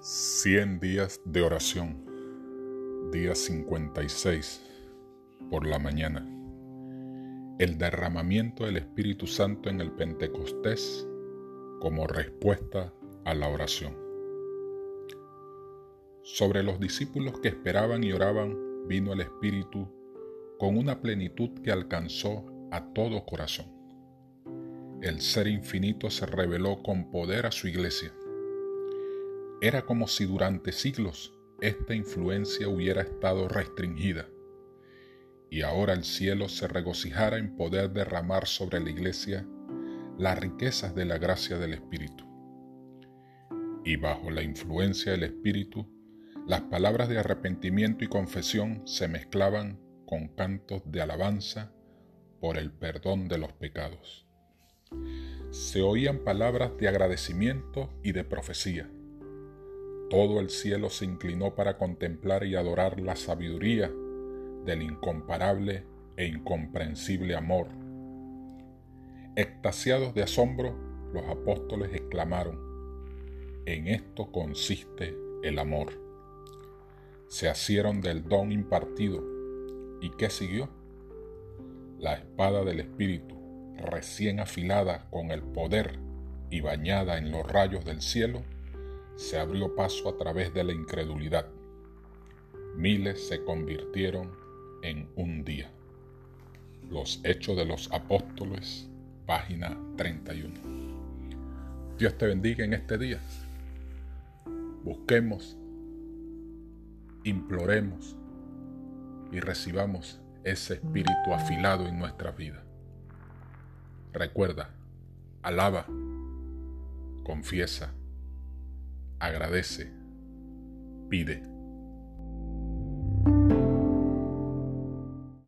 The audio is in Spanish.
100 días de oración, día 56, por la mañana. El derramamiento del Espíritu Santo en el Pentecostés como respuesta a la oración. Sobre los discípulos que esperaban y oraban vino el Espíritu con una plenitud que alcanzó a todo corazón. El Ser Infinito se reveló con poder a su iglesia era como si durante siglos esta influencia hubiera estado restringida y ahora el cielo se regocijara en poder derramar sobre la iglesia las riquezas de la gracia del Espíritu. Y bajo la influencia del Espíritu, las palabras de arrepentimiento y confesión se mezclaban con cantos de alabanza por el perdón de los pecados. Se oían palabras de agradecimiento y de profecía todo el cielo se inclinó para contemplar y adorar la sabiduría del incomparable e incomprensible amor. Extasiados de asombro, los apóstoles exclamaron, en esto consiste el amor. Se asieron del don impartido. ¿Y qué siguió? La espada del Espíritu, recién afilada con el poder y bañada en los rayos del cielo, se abrió paso a través de la incredulidad. Miles se convirtieron en un día. Los Hechos de los Apóstoles, página 31. Dios te bendiga en este día. Busquemos, imploremos y recibamos ese espíritu afilado en nuestra vida. Recuerda, alaba, confiesa, agradece, pide.